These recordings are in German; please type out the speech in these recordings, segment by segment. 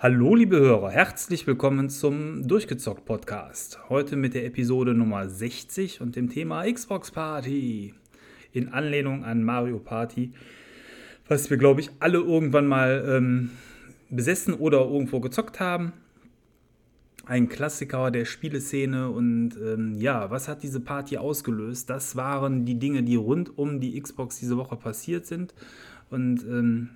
Hallo liebe Hörer, herzlich willkommen zum Durchgezockt Podcast. Heute mit der Episode Nummer 60 und dem Thema Xbox Party. In Anlehnung an Mario Party, was wir glaube ich alle irgendwann mal ähm, besessen oder irgendwo gezockt haben. Ein Klassiker der Spieleszene und ähm, ja, was hat diese Party ausgelöst? Das waren die Dinge, die rund um die Xbox diese Woche passiert sind und ähm,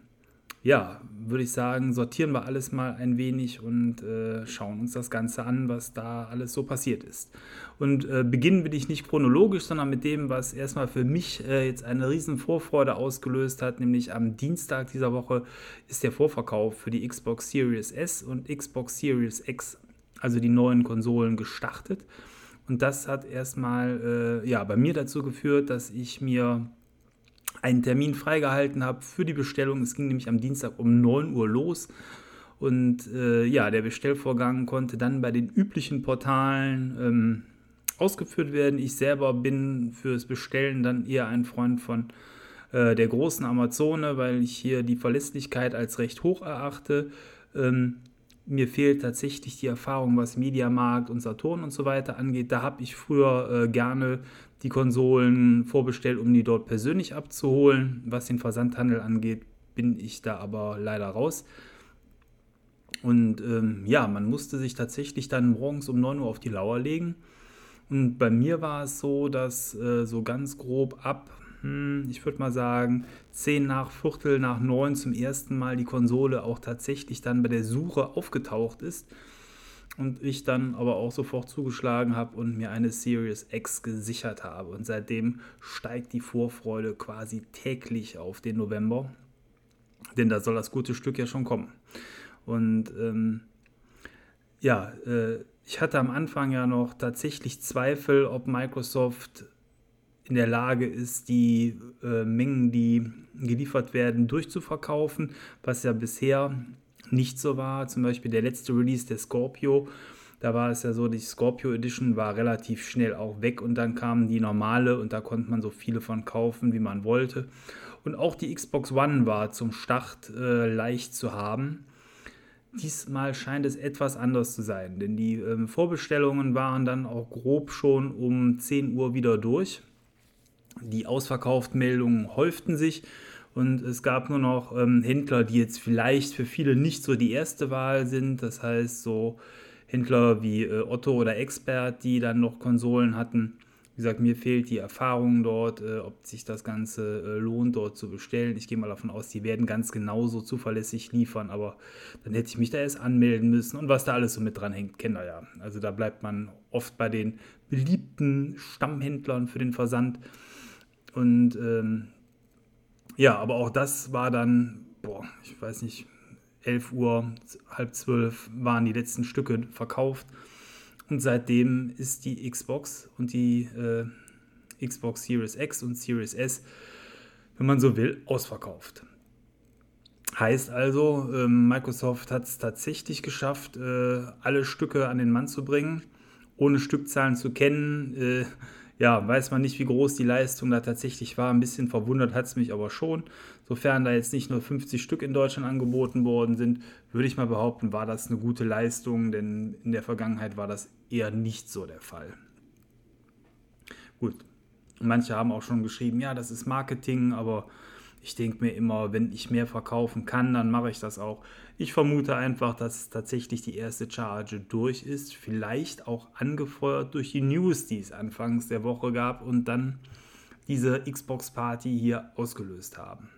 ja, würde ich sagen, sortieren wir alles mal ein wenig und äh, schauen uns das Ganze an, was da alles so passiert ist. Und äh, beginnen will ich nicht chronologisch, sondern mit dem, was erstmal für mich äh, jetzt eine riesen Vorfreude ausgelöst hat, nämlich am Dienstag dieser Woche ist der Vorverkauf für die Xbox Series S und Xbox Series X, also die neuen Konsolen, gestartet. Und das hat erstmal äh, ja, bei mir dazu geführt, dass ich mir einen Termin freigehalten habe für die Bestellung. Es ging nämlich am Dienstag um 9 Uhr los. Und äh, ja, der Bestellvorgang konnte dann bei den üblichen Portalen ähm, ausgeführt werden. Ich selber bin fürs Bestellen dann eher ein Freund von äh, der großen Amazone, weil ich hier die Verlässlichkeit als recht hoch erachte. Ähm, mir fehlt tatsächlich die Erfahrung, was Mediamarkt und Saturn und so weiter angeht. Da habe ich früher äh, gerne die Konsolen vorbestellt, um die dort persönlich abzuholen. Was den Versandhandel angeht, bin ich da aber leider raus. Und ähm, ja, man musste sich tatsächlich dann morgens um 9 Uhr auf die Lauer legen. Und bei mir war es so, dass äh, so ganz grob ab, hm, ich würde mal sagen, 10 nach Viertel nach 9 zum ersten Mal die Konsole auch tatsächlich dann bei der Suche aufgetaucht ist und ich dann aber auch sofort zugeschlagen habe und mir eine Series X gesichert habe. Und seitdem steigt die Vorfreude quasi täglich auf den November, denn da soll das gute Stück ja schon kommen. Und ähm, ja, äh, ich hatte am Anfang ja noch tatsächlich Zweifel, ob Microsoft in der Lage ist, die äh, Mengen, die geliefert werden, durchzuverkaufen, was ja bisher nicht so war. Zum Beispiel der letzte Release der Scorpio, da war es ja so, die Scorpio Edition war relativ schnell auch weg und dann kam die normale und da konnte man so viele von kaufen, wie man wollte. Und auch die Xbox One war zum Start äh, leicht zu haben. Diesmal scheint es etwas anders zu sein, denn die ähm, Vorbestellungen waren dann auch grob schon um 10 Uhr wieder durch. Die Ausverkaufsmeldungen häuften sich und es gab nur noch ähm, Händler, die jetzt vielleicht für viele nicht so die erste Wahl sind. Das heißt, so Händler wie äh, Otto oder Expert, die dann noch Konsolen hatten. Gesagt, mir fehlt die Erfahrung dort, äh, ob sich das Ganze äh, lohnt, dort zu bestellen. Ich gehe mal davon aus, die werden ganz genauso zuverlässig liefern, aber dann hätte ich mich da erst anmelden müssen und was da alles so mit dran hängt, kennt ihr ja. Also da bleibt man oft bei den beliebten Stammhändlern für den Versand. Und ähm, ja, aber auch das war dann, boah, ich weiß nicht, 11 Uhr, halb zwölf waren die letzten Stücke verkauft. Und seitdem ist die Xbox und die äh, Xbox Series X und Series S, wenn man so will, ausverkauft. Heißt also, äh, Microsoft hat es tatsächlich geschafft, äh, alle Stücke an den Mann zu bringen, ohne Stückzahlen zu kennen äh, ja, weiß man nicht, wie groß die Leistung da tatsächlich war. Ein bisschen verwundert hat es mich aber schon. Sofern da jetzt nicht nur 50 Stück in Deutschland angeboten worden sind, würde ich mal behaupten, war das eine gute Leistung, denn in der Vergangenheit war das eher nicht so der Fall. Gut, manche haben auch schon geschrieben, ja, das ist Marketing, aber ich denke mir immer, wenn ich mehr verkaufen kann, dann mache ich das auch. Ich vermute einfach, dass tatsächlich die erste Charge durch ist. Vielleicht auch angefeuert durch die News, die es anfangs der Woche gab und dann diese Xbox-Party hier ausgelöst haben.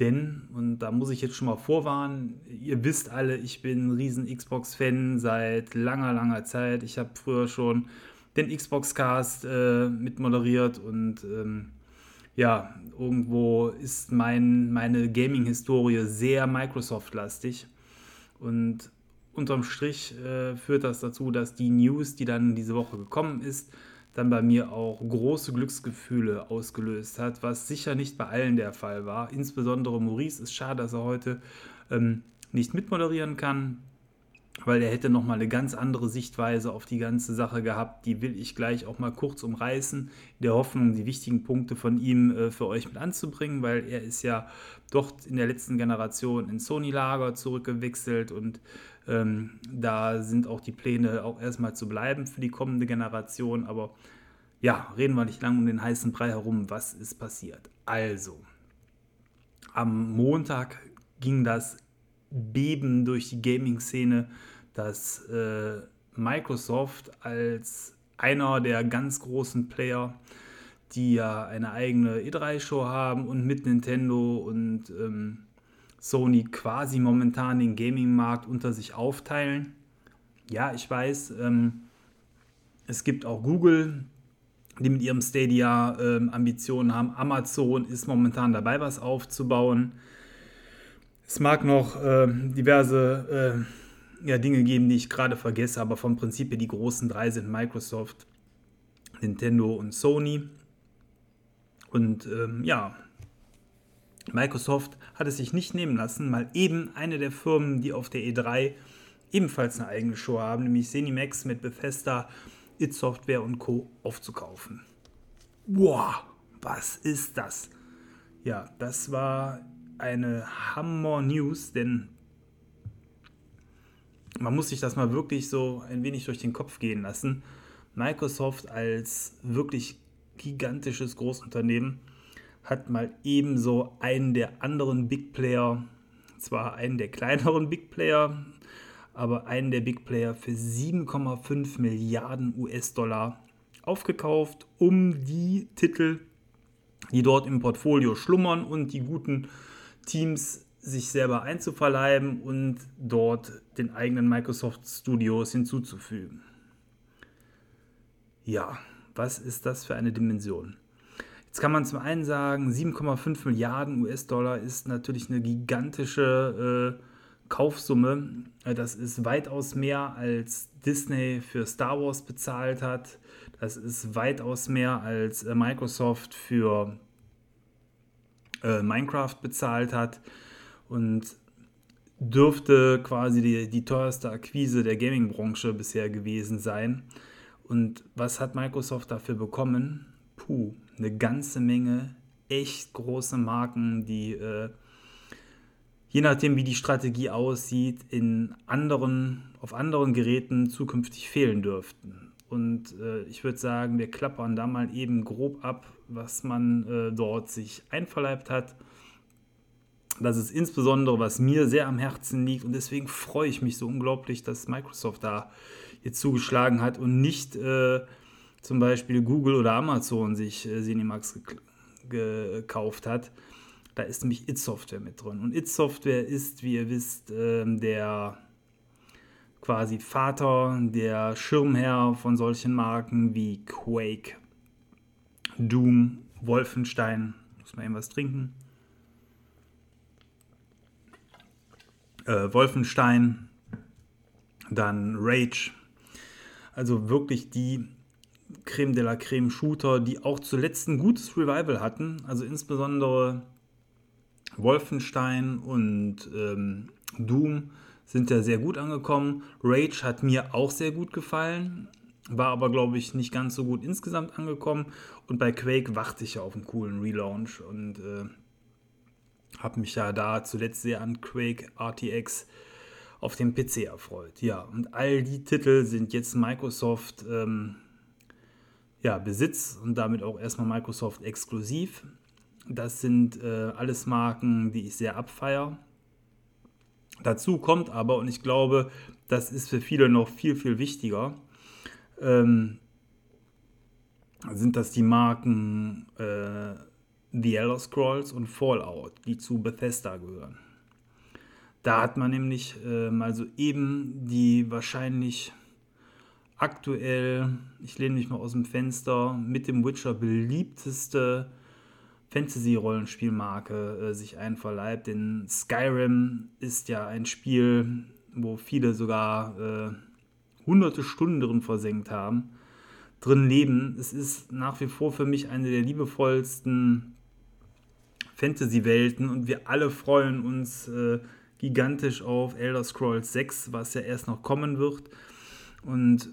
Denn, und da muss ich jetzt schon mal vorwarnen, ihr wisst alle, ich bin ein riesen Xbox-Fan seit langer, langer Zeit. Ich habe früher schon den Xbox-Cast äh, mitmoderiert und ähm, ja, irgendwo ist mein, meine Gaming-Historie sehr Microsoft-lastig. Und unterm Strich äh, führt das dazu, dass die News, die dann diese Woche gekommen ist, dann bei mir auch große Glücksgefühle ausgelöst hat, was sicher nicht bei allen der Fall war. Insbesondere Maurice ist schade, dass er heute ähm, nicht mitmoderieren kann. Weil er hätte nochmal eine ganz andere Sichtweise auf die ganze Sache gehabt. Die will ich gleich auch mal kurz umreißen, in der Hoffnung, die wichtigen Punkte von ihm äh, für euch mit anzubringen, weil er ist ja doch in der letzten Generation ins Sony-Lager zurückgewechselt und ähm, da sind auch die Pläne, auch erstmal zu bleiben für die kommende Generation. Aber ja, reden wir nicht lange um den heißen Brei herum. Was ist passiert? Also, am Montag ging das Beben durch die Gaming-Szene dass äh, Microsoft als einer der ganz großen Player, die ja eine eigene E3-Show haben und mit Nintendo und ähm, Sony quasi momentan den Gaming-Markt unter sich aufteilen. Ja, ich weiß, ähm, es gibt auch Google, die mit ihrem Stadia ähm, Ambitionen haben. Amazon ist momentan dabei, was aufzubauen. Es mag noch äh, diverse äh, ja, Dinge geben, die ich gerade vergesse, aber vom Prinzip her die großen drei sind Microsoft, Nintendo und Sony. Und ähm, ja, Microsoft hat es sich nicht nehmen lassen, mal eben eine der Firmen, die auf der E3 ebenfalls eine eigene Show haben, nämlich Zenimax mit Bethesda, It Software und Co. aufzukaufen. Boah, was ist das? Ja, das war eine Hammer News, denn man muss sich das mal wirklich so ein wenig durch den Kopf gehen lassen. Microsoft als wirklich gigantisches Großunternehmen hat mal ebenso einen der anderen Big Player, zwar einen der kleineren Big Player, aber einen der Big Player für 7,5 Milliarden US-Dollar aufgekauft, um die Titel, die dort im Portfolio schlummern und die guten Teams sich selber einzuverleiben und dort den eigenen Microsoft Studios hinzuzufügen. Ja, was ist das für eine Dimension? Jetzt kann man zum einen sagen, 7,5 Milliarden US-Dollar ist natürlich eine gigantische äh, Kaufsumme. Das ist weitaus mehr als Disney für Star Wars bezahlt hat. Das ist weitaus mehr als äh, Microsoft für äh, Minecraft bezahlt hat und dürfte quasi die, die teuerste Akquise der Gaming-Branche bisher gewesen sein. Und was hat Microsoft dafür bekommen? Puh, eine ganze Menge echt große Marken, die äh, je nachdem, wie die Strategie aussieht, in anderen, auf anderen Geräten zukünftig fehlen dürften. Und äh, ich würde sagen, wir klappern da mal eben grob ab, was man äh, dort sich einverleibt hat. Das ist insbesondere, was mir sehr am Herzen liegt und deswegen freue ich mich so unglaublich, dass Microsoft da jetzt zugeschlagen hat und nicht äh, zum Beispiel Google oder Amazon sich äh, Cinemax gekauft hat. Da ist nämlich It Software mit drin. Und It Software ist, wie ihr wisst, äh, der quasi Vater, der Schirmherr von solchen Marken wie Quake, Doom, Wolfenstein. Muss man eben was trinken. Äh, Wolfenstein, dann Rage. Also wirklich die Creme de la Creme Shooter, die auch zuletzt ein gutes Revival hatten. Also insbesondere Wolfenstein und ähm, Doom sind ja sehr gut angekommen. Rage hat mir auch sehr gut gefallen, war aber, glaube ich, nicht ganz so gut insgesamt angekommen. Und bei Quake warte ich ja auf einen coolen Relaunch und äh, habe mich ja da zuletzt sehr an Quake RTX auf dem PC erfreut. Ja, und all die Titel sind jetzt Microsoft ähm, ja, Besitz und damit auch erstmal Microsoft exklusiv. Das sind äh, alles Marken, die ich sehr abfeier. Dazu kommt aber, und ich glaube, das ist für viele noch viel, viel wichtiger, ähm, sind das die Marken äh, The Elder Scrolls und Fallout, die zu Bethesda gehören. Da hat man nämlich äh, mal so eben die wahrscheinlich aktuell, ich lehne mich mal aus dem Fenster, mit dem Witcher beliebteste Fantasy-Rollenspielmarke äh, sich einverleibt. Denn Skyrim ist ja ein Spiel, wo viele sogar äh, hunderte Stunden drin versenkt haben, drin leben. Es ist nach wie vor für mich eine der liebevollsten Fantasy-Welten und wir alle freuen uns äh, gigantisch auf Elder Scrolls 6, was ja erst noch kommen wird. Und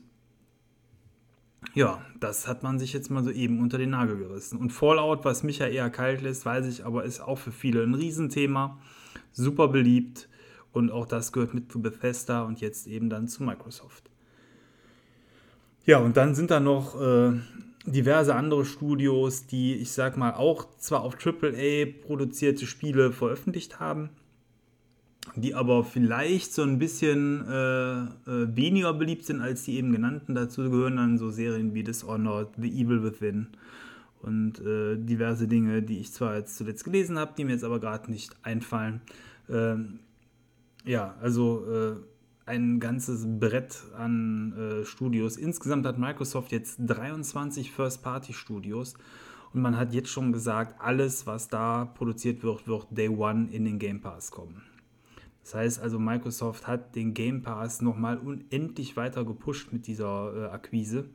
ja, das hat man sich jetzt mal so eben unter den Nagel gerissen. Und Fallout, was mich ja eher kalt lässt, weiß ich, aber ist auch für viele ein Riesenthema. Super beliebt. Und auch das gehört mit zu Bethesda und jetzt eben dann zu Microsoft. Ja, und dann sind da noch äh, diverse andere Studios, die, ich sag mal, auch zwar auf AAA produzierte Spiele veröffentlicht haben, die aber vielleicht so ein bisschen äh, äh, weniger beliebt sind als die eben genannten. Dazu gehören dann so Serien wie Dishonored, The Evil Within und äh, diverse Dinge, die ich zwar jetzt zuletzt gelesen habe, die mir jetzt aber gerade nicht einfallen. Ähm, ja, also äh, ein ganzes Brett an äh, Studios. Insgesamt hat Microsoft jetzt 23 First-Party-Studios und man hat jetzt schon gesagt, alles, was da produziert wird, wird Day One in den Game Pass kommen. Das heißt also, Microsoft hat den Game Pass nochmal unendlich weiter gepusht mit dieser äh, Akquise.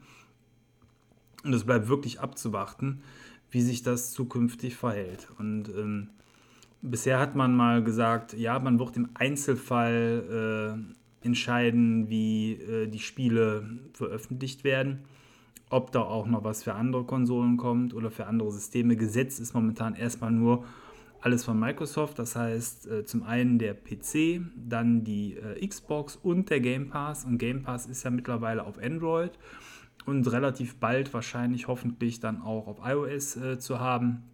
Und es bleibt wirklich abzuwarten, wie sich das zukünftig verhält. Und ähm, bisher hat man mal gesagt, ja, man wird im Einzelfall äh, entscheiden, wie äh, die Spiele veröffentlicht werden. Ob da auch noch was für andere Konsolen kommt oder für andere Systeme. Gesetzt ist momentan erstmal nur alles von Microsoft. Das heißt äh, zum einen der PC, dann die äh, Xbox und der Game Pass. Und Game Pass ist ja mittlerweile auf Android und relativ bald wahrscheinlich hoffentlich dann auch auf iOS äh, zu haben.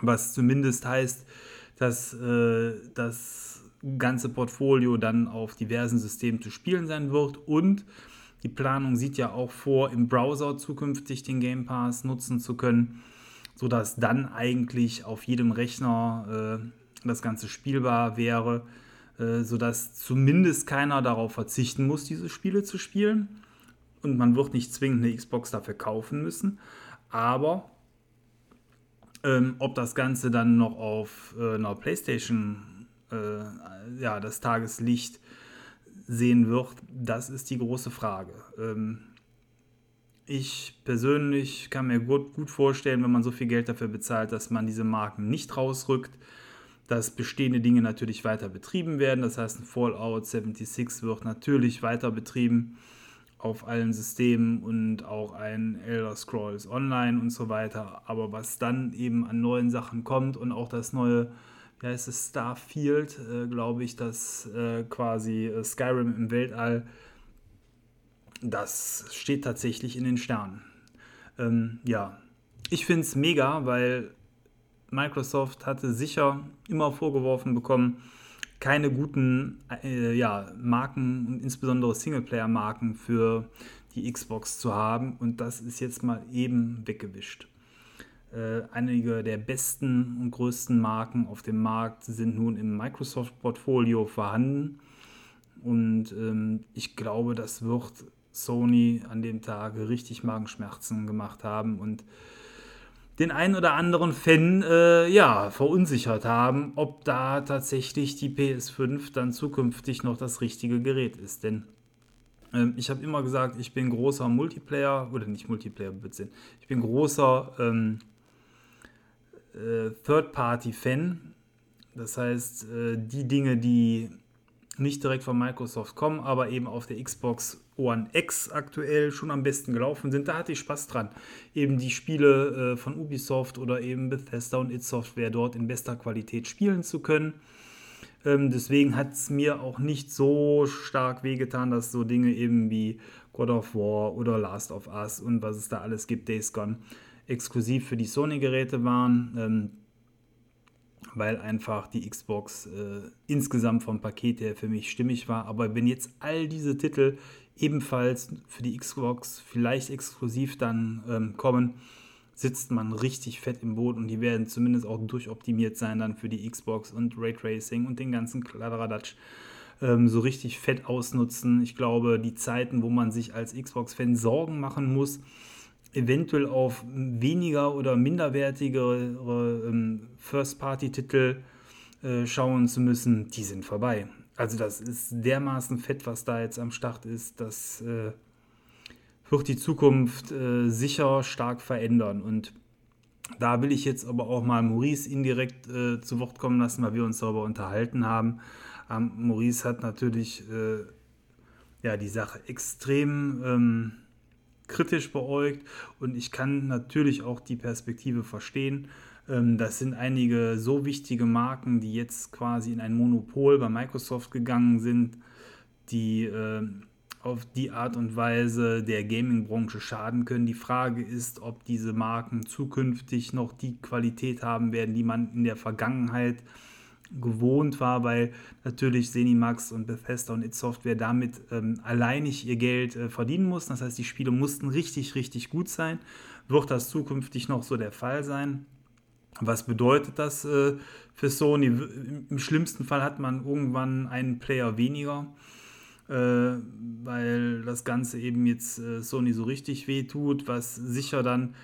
Was zumindest heißt, dass äh, das ganze Portfolio dann auf diversen Systemen zu spielen sein wird. Und die Planung sieht ja auch vor, im Browser zukünftig den Game Pass nutzen zu können, sodass dann eigentlich auf jedem Rechner äh, das Ganze spielbar wäre, äh, sodass zumindest keiner darauf verzichten muss, diese Spiele zu spielen. Und man wird nicht zwingend eine Xbox dafür kaufen müssen. Aber ähm, ob das Ganze dann noch auf äh, einer PlayStation äh, ja, das Tageslicht sehen wird, das ist die große Frage. Ähm, ich persönlich kann mir gut, gut vorstellen, wenn man so viel Geld dafür bezahlt, dass man diese Marken nicht rausrückt, dass bestehende Dinge natürlich weiter betrieben werden. Das heißt, ein Fallout 76 wird natürlich weiter betrieben auf allen Systemen und auch ein Elder Scrolls Online und so weiter. Aber was dann eben an neuen Sachen kommt und auch das neue wie heißt es, Starfield, äh, glaube ich, das äh, quasi äh, Skyrim im Weltall, das steht tatsächlich in den Sternen. Ähm, ja, ich finde es mega, weil Microsoft hatte sicher immer vorgeworfen bekommen, keine guten äh, ja, Marken und insbesondere Singleplayer-Marken für die Xbox zu haben. Und das ist jetzt mal eben weggewischt. Äh, einige der besten und größten Marken auf dem Markt sind nun im Microsoft-Portfolio vorhanden. Und ähm, ich glaube, das wird Sony an dem Tag richtig Magenschmerzen gemacht haben und den einen oder anderen Fan äh, ja, verunsichert haben, ob da tatsächlich die PS5 dann zukünftig noch das richtige Gerät ist. Denn ähm, ich habe immer gesagt, ich bin großer Multiplayer, oder nicht Multiplayer, ich bin großer ähm, äh, Third-Party-Fan. Das heißt, äh, die Dinge, die nicht direkt von Microsoft kommen, aber eben auf der Xbox One X aktuell schon am besten gelaufen sind. Da hatte ich Spaß dran, eben die Spiele äh, von Ubisoft oder eben Bethesda und It Software dort in bester Qualität spielen zu können. Ähm, deswegen hat es mir auch nicht so stark wehgetan, dass so Dinge eben wie God of War oder Last of Us und was es da alles gibt, Days Gone, exklusiv für die Sony-Geräte waren, ähm, weil einfach die Xbox äh, insgesamt vom Paket her für mich stimmig war. Aber wenn jetzt all diese Titel ebenfalls für die Xbox vielleicht exklusiv dann ähm, kommen, sitzt man richtig fett im Boot und die werden zumindest auch durchoptimiert sein dann für die Xbox und Raytracing und den ganzen Kladderadatsch ähm, so richtig fett ausnutzen. Ich glaube, die Zeiten, wo man sich als Xbox-Fan Sorgen machen muss, eventuell auf weniger oder minderwertigere ähm, First-Party-Titel äh, schauen zu müssen, die sind vorbei. Also das ist dermaßen fett, was da jetzt am Start ist. Das äh, wird die Zukunft äh, sicher stark verändern. Und da will ich jetzt aber auch mal Maurice indirekt äh, zu Wort kommen lassen, weil wir uns darüber unterhalten haben. Maurice hat natürlich äh, ja, die Sache extrem ähm, kritisch beäugt und ich kann natürlich auch die Perspektive verstehen. Ähm, das sind einige so wichtige Marken, die jetzt quasi in ein Monopol bei Microsoft gegangen sind, die äh, auf die Art und Weise der Gaming-Branche schaden können. Die Frage ist, ob diese Marken zukünftig noch die Qualität haben werden, die man in der Vergangenheit gewohnt war, weil natürlich Zenimax und Bethesda und It Software damit ähm, alleinig ihr Geld äh, verdienen mussten. Das heißt, die Spiele mussten richtig, richtig gut sein. Wird das zukünftig noch so der Fall sein? Was bedeutet das äh, für Sony? Im schlimmsten Fall hat man irgendwann einen Player weniger äh, weil das Ganze eben jetzt äh, Sony so richtig wehtut, was sicher dann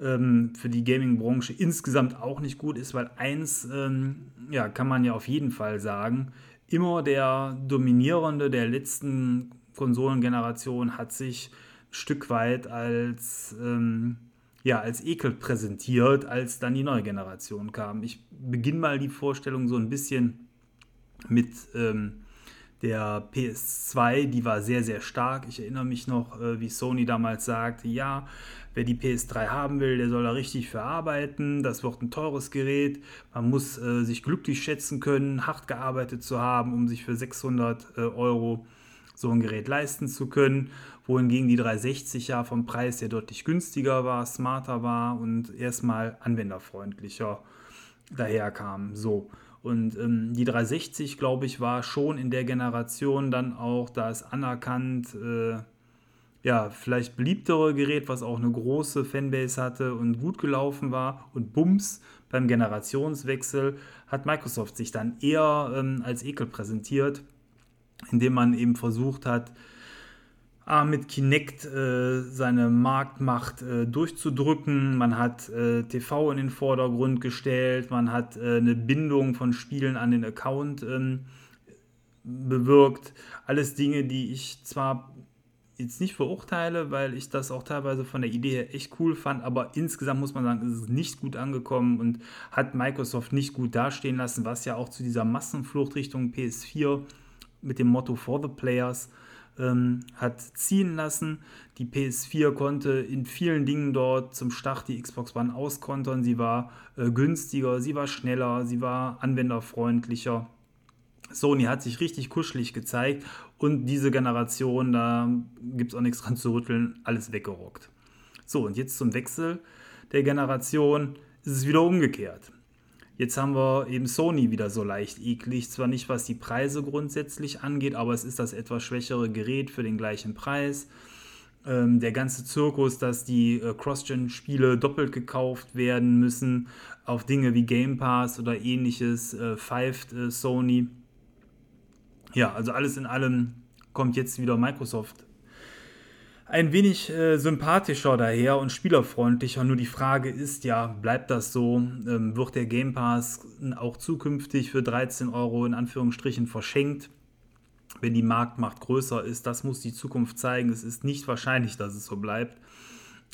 ähm, für die Gaming-Branche insgesamt auch nicht gut ist, weil eins ähm, ja, kann man ja auf jeden Fall sagen, immer der Dominierende der letzten Konsolengeneration hat sich ein Stück weit als, ähm, ja, als Ekel präsentiert, als dann die neue Generation kam. Ich beginne mal die Vorstellung so ein bisschen mit ähm, der PS2, die war sehr, sehr stark. Ich erinnere mich noch, äh, wie Sony damals sagte, ja, wer die PS3 haben will, der soll da richtig für arbeiten. Das wird ein teures Gerät. Man muss äh, sich glücklich schätzen können, hart gearbeitet zu haben, um sich für 600 äh, Euro so ein Gerät leisten zu können. Wohingegen die 360 ja vom Preis her deutlich günstiger war, smarter war und erstmal anwenderfreundlicher daherkam. So. Und ähm, die 360, glaube ich, war schon in der Generation dann auch das anerkannt, äh, ja, vielleicht beliebtere Gerät, was auch eine große Fanbase hatte und gut gelaufen war. Und bums, beim Generationswechsel hat Microsoft sich dann eher ähm, als Ekel präsentiert, indem man eben versucht hat, A, mit Kinect äh, seine Marktmacht äh, durchzudrücken. Man hat äh, TV in den Vordergrund gestellt, man hat äh, eine Bindung von Spielen an den Account ähm, bewirkt. Alles Dinge, die ich zwar jetzt nicht verurteile, weil ich das auch teilweise von der Idee her echt cool fand, aber insgesamt muss man sagen, ist es nicht gut angekommen und hat Microsoft nicht gut dastehen lassen, was ja auch zu dieser Massenflucht Richtung PS4 mit dem Motto For the Players ähm, hat ziehen lassen. Die PS4 konnte in vielen Dingen dort zum Start die Xbox One auskontern. Sie war äh, günstiger, sie war schneller, sie war anwenderfreundlicher. Sony hat sich richtig kuschelig gezeigt und diese Generation, da gibt es auch nichts dran zu rütteln, alles weggerockt. So, und jetzt zum Wechsel der Generation ist es wieder umgekehrt. Jetzt haben wir eben Sony wieder so leicht eklig. Zwar nicht, was die Preise grundsätzlich angeht, aber es ist das etwas schwächere Gerät für den gleichen Preis. Ähm, der ganze Zirkus, dass die äh, Cross-Gen-Spiele doppelt gekauft werden müssen auf Dinge wie Game Pass oder ähnliches, äh, pfeift äh, Sony. Ja, also alles in allem kommt jetzt wieder Microsoft ein wenig äh, sympathischer daher und spielerfreundlicher. Nur die Frage ist ja, bleibt das so? Ähm, wird der Game Pass auch zukünftig für 13 Euro in Anführungsstrichen verschenkt? Wenn die Marktmacht größer ist, das muss die Zukunft zeigen. Es ist nicht wahrscheinlich, dass es so bleibt.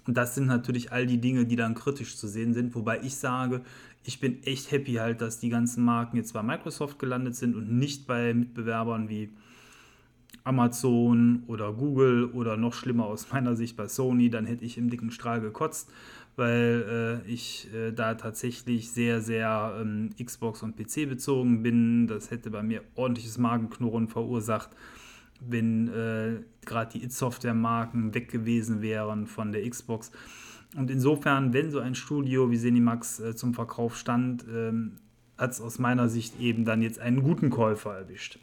Und das sind natürlich all die Dinge, die dann kritisch zu sehen sind. Wobei ich sage, ich bin echt happy halt, dass die ganzen Marken jetzt bei Microsoft gelandet sind und nicht bei Mitbewerbern wie Amazon oder Google oder noch schlimmer aus meiner Sicht bei Sony, dann hätte ich im dicken Strahl gekotzt, weil äh, ich äh, da tatsächlich sehr, sehr ähm, Xbox- und PC bezogen bin. Das hätte bei mir ordentliches Magenknurren verursacht, wenn äh, gerade die It-Software-Marken weg gewesen wären von der Xbox. Und insofern, wenn so ein Studio wie Zenimax äh, zum Verkauf stand, ähm, hat es aus meiner Sicht eben dann jetzt einen guten Käufer erwischt.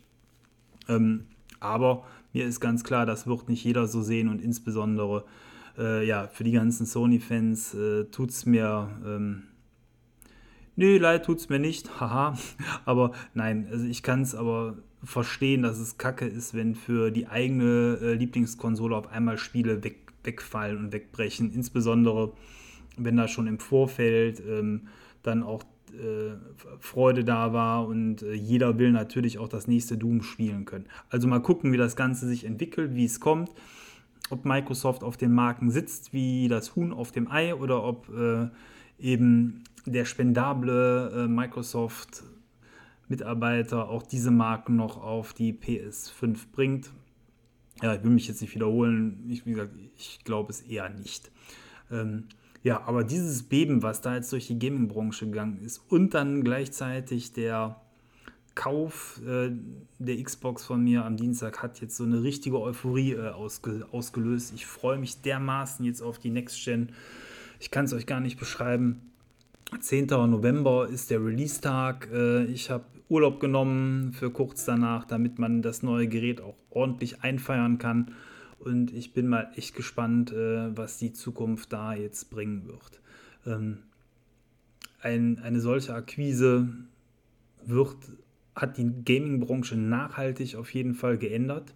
Ähm, aber mir ist ganz klar, das wird nicht jeder so sehen und insbesondere äh, ja, für die ganzen Sony-Fans äh, tut es mir. Ähm, Nö, leid es mir nicht, haha. Aber nein, also ich kann es aber verstehen, dass es kacke ist, wenn für die eigene äh, Lieblingskonsole auf einmal Spiele weg, wegfallen und wegbrechen. Insbesondere, wenn da schon im Vorfeld ähm, dann auch äh, Freude da war und äh, jeder will natürlich auch das nächste Doom spielen können. Also mal gucken, wie das Ganze sich entwickelt, wie es kommt, ob Microsoft auf den Marken sitzt wie das Huhn auf dem Ei oder ob äh, eben der spendable äh, Microsoft Mitarbeiter auch diese Marken noch auf die PS5 bringt. Ja, ich will mich jetzt nicht wiederholen. Ich, wie gesagt, ich glaube es eher nicht. Ähm, ja, aber dieses Beben, was da jetzt durch die Gaming-Branche gegangen ist und dann gleichzeitig der Kauf äh, der Xbox von mir am Dienstag hat jetzt so eine richtige Euphorie äh, ausge ausgelöst. Ich freue mich dermaßen jetzt auf die Next Gen. Ich kann es euch gar nicht beschreiben. 10. November ist der Release-Tag. Äh, ich habe Urlaub genommen für kurz danach, damit man das neue Gerät auch ordentlich einfeiern kann. Und ich bin mal echt gespannt, äh, was die Zukunft da jetzt bringen wird. Ähm, ein, eine solche Akquise wird, hat die Gaming-Branche nachhaltig auf jeden Fall geändert.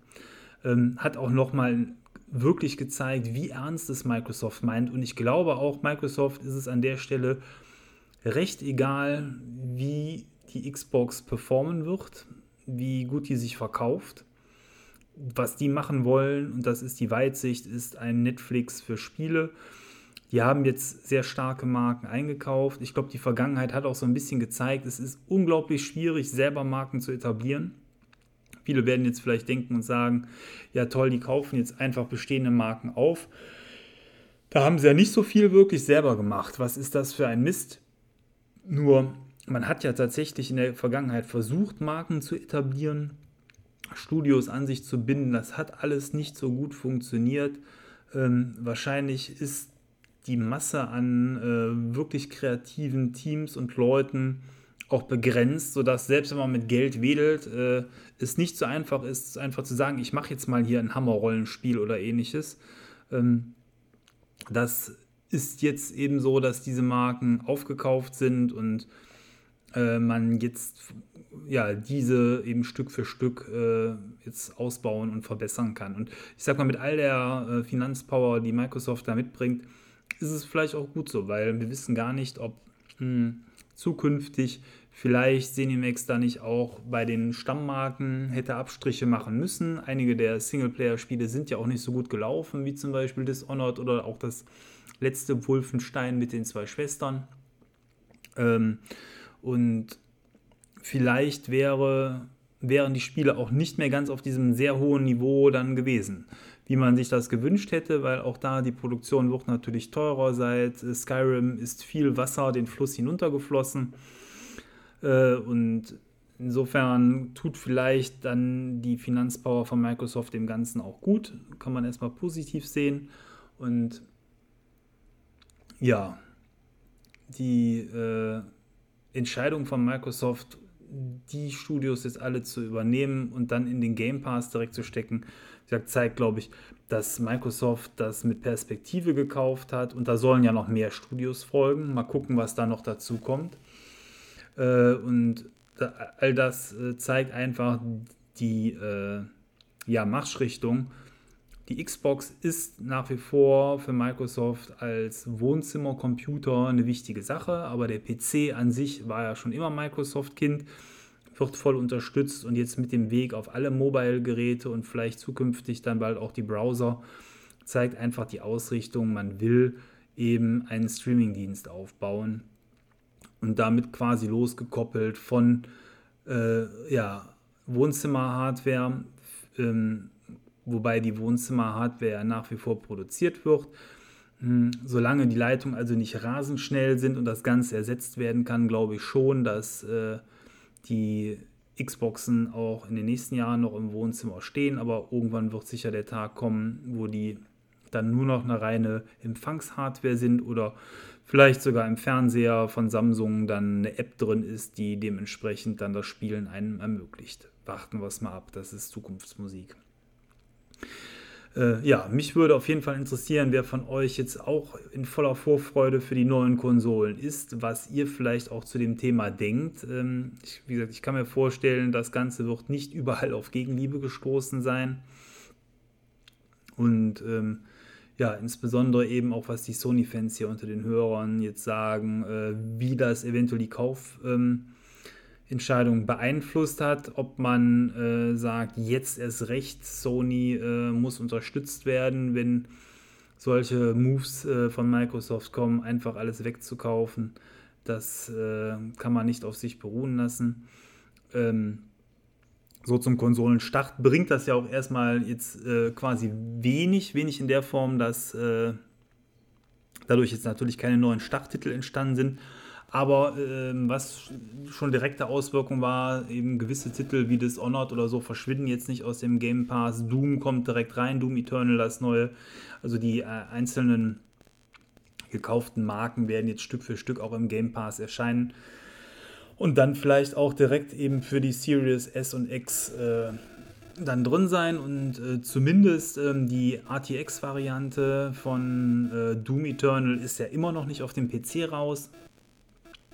Ähm, hat auch nochmal wirklich gezeigt, wie ernst es Microsoft meint. Und ich glaube auch, Microsoft ist es an der Stelle recht egal, wie die Xbox performen wird, wie gut die sich verkauft. Was die machen wollen, und das ist die Weitsicht, ist ein Netflix für Spiele. Die haben jetzt sehr starke Marken eingekauft. Ich glaube, die Vergangenheit hat auch so ein bisschen gezeigt, es ist unglaublich schwierig, selber Marken zu etablieren. Viele werden jetzt vielleicht denken und sagen, ja toll, die kaufen jetzt einfach bestehende Marken auf. Da haben sie ja nicht so viel wirklich selber gemacht. Was ist das für ein Mist? Nur, man hat ja tatsächlich in der Vergangenheit versucht, Marken zu etablieren, Studios an sich zu binden. Das hat alles nicht so gut funktioniert. Ähm, wahrscheinlich ist die Masse an äh, wirklich kreativen Teams und Leuten auch begrenzt, sodass selbst wenn man mit Geld wedelt, äh, es nicht so einfach ist, einfach zu sagen, ich mache jetzt mal hier ein Hammerrollenspiel oder ähnliches. Ähm, das ist jetzt eben so, dass diese Marken aufgekauft sind und äh, man jetzt ja diese eben Stück für Stück äh, jetzt ausbauen und verbessern kann. Und ich sag mal, mit all der äh, Finanzpower, die Microsoft da mitbringt, ist es vielleicht auch gut so, weil wir wissen gar nicht, ob mh, hm, zukünftig vielleicht Cinemax da nicht auch bei den Stammmarken hätte Abstriche machen müssen. Einige der Singleplayer-Spiele sind ja auch nicht so gut gelaufen, wie zum Beispiel Dishonored oder auch das letzte Wolfenstein mit den zwei Schwestern. Ähm, und vielleicht wäre, wären die Spiele auch nicht mehr ganz auf diesem sehr hohen Niveau dann gewesen, wie man sich das gewünscht hätte, weil auch da die Produktion wird natürlich teurer. Seit Skyrim ist viel Wasser den Fluss hinuntergeflossen. Äh, und insofern tut vielleicht dann die Finanzpower von Microsoft dem Ganzen auch gut. Kann man erstmal positiv sehen. Und ja, die äh, Entscheidung von Microsoft, die Studios jetzt alle zu übernehmen und dann in den Game Pass direkt zu stecken, zeigt, glaube ich, dass Microsoft das mit Perspektive gekauft hat und da sollen ja noch mehr Studios folgen. Mal gucken, was da noch dazu kommt. Äh, und all das äh, zeigt einfach die äh, ja, Marschrichtung die Xbox ist nach wie vor für Microsoft als Wohnzimmercomputer eine wichtige Sache, aber der PC an sich war ja schon immer Microsoft-Kind, wird voll unterstützt und jetzt mit dem Weg auf alle Mobile-Geräte und vielleicht zukünftig dann bald auch die Browser zeigt einfach die Ausrichtung, man will eben einen Streaming-Dienst aufbauen und damit quasi losgekoppelt von äh, ja, Wohnzimmer-Hardware. Ähm, wobei die Wohnzimmer-Hardware nach wie vor produziert wird. Hm, solange die Leitungen also nicht rasend schnell sind und das Ganze ersetzt werden kann, glaube ich schon, dass äh, die Xboxen auch in den nächsten Jahren noch im Wohnzimmer stehen, aber irgendwann wird sicher der Tag kommen, wo die dann nur noch eine reine Empfangshardware sind oder vielleicht sogar im Fernseher von Samsung dann eine App drin ist, die dementsprechend dann das Spielen einem ermöglicht. Warten wir es mal ab, das ist Zukunftsmusik. Äh, ja, mich würde auf jeden Fall interessieren, wer von euch jetzt auch in voller Vorfreude für die neuen Konsolen ist, was ihr vielleicht auch zu dem Thema denkt. Ähm, ich, wie gesagt, ich kann mir vorstellen, das Ganze wird nicht überall auf Gegenliebe gestoßen sein. Und ähm, ja, insbesondere eben auch, was die Sony-Fans hier unter den Hörern jetzt sagen, äh, wie das eventuell die Kauf. Ähm, Entscheidung beeinflusst hat, ob man äh, sagt, jetzt erst recht, Sony äh, muss unterstützt werden, wenn solche Moves äh, von Microsoft kommen, einfach alles wegzukaufen. Das äh, kann man nicht auf sich beruhen lassen. ähm, so zum Konsolenstart bringt das ja auch erstmal jetzt äh, quasi wenig, wenig in der Form, dass äh, dadurch jetzt natürlich keine neuen Starttitel entstanden sind. Aber äh, was schon direkte Auswirkung war, eben gewisse Titel wie Dishonored oder so verschwinden jetzt nicht aus dem Game Pass. Doom kommt direkt rein, Doom Eternal das neue. Also die äh, einzelnen gekauften Marken werden jetzt Stück für Stück auch im Game Pass erscheinen. Und dann vielleicht auch direkt eben für die Series S und X äh, dann drin sein und äh, zumindest ähm, die RTX-Variante von äh, Doom Eternal ist ja immer noch nicht auf dem PC raus.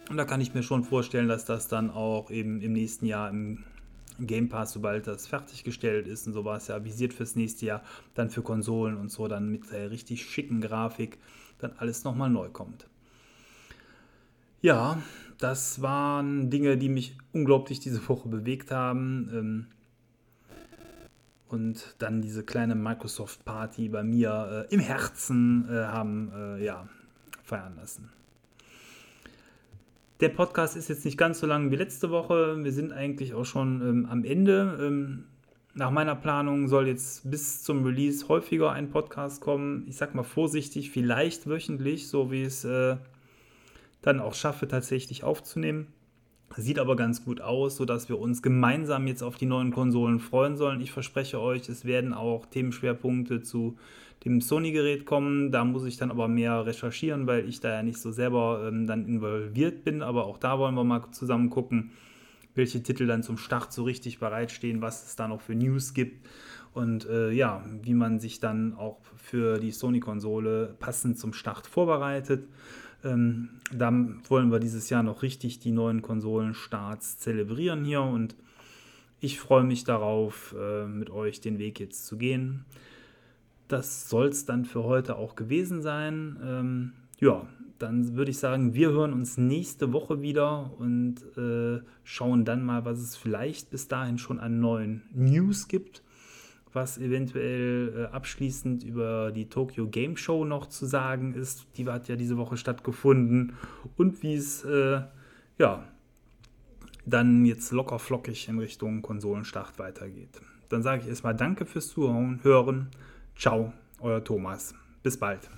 Und da kann ich mir schon vorstellen, dass das dann auch eben im nächsten Jahr im Game Pass, sobald das fertiggestellt ist, und so war es ja avisiert fürs nächste Jahr, dann für Konsolen und so, dann mit der richtig schicken Grafik, dann alles nochmal neu kommt. Ja, das waren Dinge, die mich unglaublich diese Woche bewegt haben. Ähm, und dann diese kleine Microsoft-Party bei mir äh, im Herzen äh, haben äh, ja, feiern lassen. Der Podcast ist jetzt nicht ganz so lang wie letzte Woche. Wir sind eigentlich auch schon ähm, am Ende. Ähm, nach meiner Planung soll jetzt bis zum Release häufiger ein Podcast kommen. Ich sag mal vorsichtig, vielleicht wöchentlich, so wie es äh, dann auch schaffe, tatsächlich aufzunehmen. Sieht aber ganz gut aus, sodass wir uns gemeinsam jetzt auf die neuen Konsolen freuen sollen. Ich verspreche euch, es werden auch Themenschwerpunkte zu dem Sony-Gerät kommen. Da muss ich dann aber mehr recherchieren, weil ich da ja nicht so selber ähm, dann involviert bin. Aber auch da wollen wir mal zusammen gucken, welche Titel dann zum Start so richtig bereitstehen, was es da noch für News gibt und äh, ja, wie man sich dann auch für die Sony-Konsole passend zum Start vorbereitet. Ähm, da wollen wir dieses Jahr noch richtig die neuen Konsolenstarts zelebrieren hier und ich freue mich darauf, äh, mit euch den Weg jetzt zu gehen das soll es dann für heute auch gewesen sein. Ähm, ja, dann würde ich sagen, wir hören uns nächste Woche wieder und äh, schauen dann mal, was es vielleicht bis dahin schon an neuen News gibt, was eventuell äh, abschließend über die Tokyo Game Show noch zu sagen ist. Die hat ja diese Woche stattgefunden und wie es äh, ja dann jetzt locker flockig in Richtung Konsolenstart weitergeht. Dann sage ich erstmal Danke fürs Zuhören. Ciao, euer Thomas. Bis bald.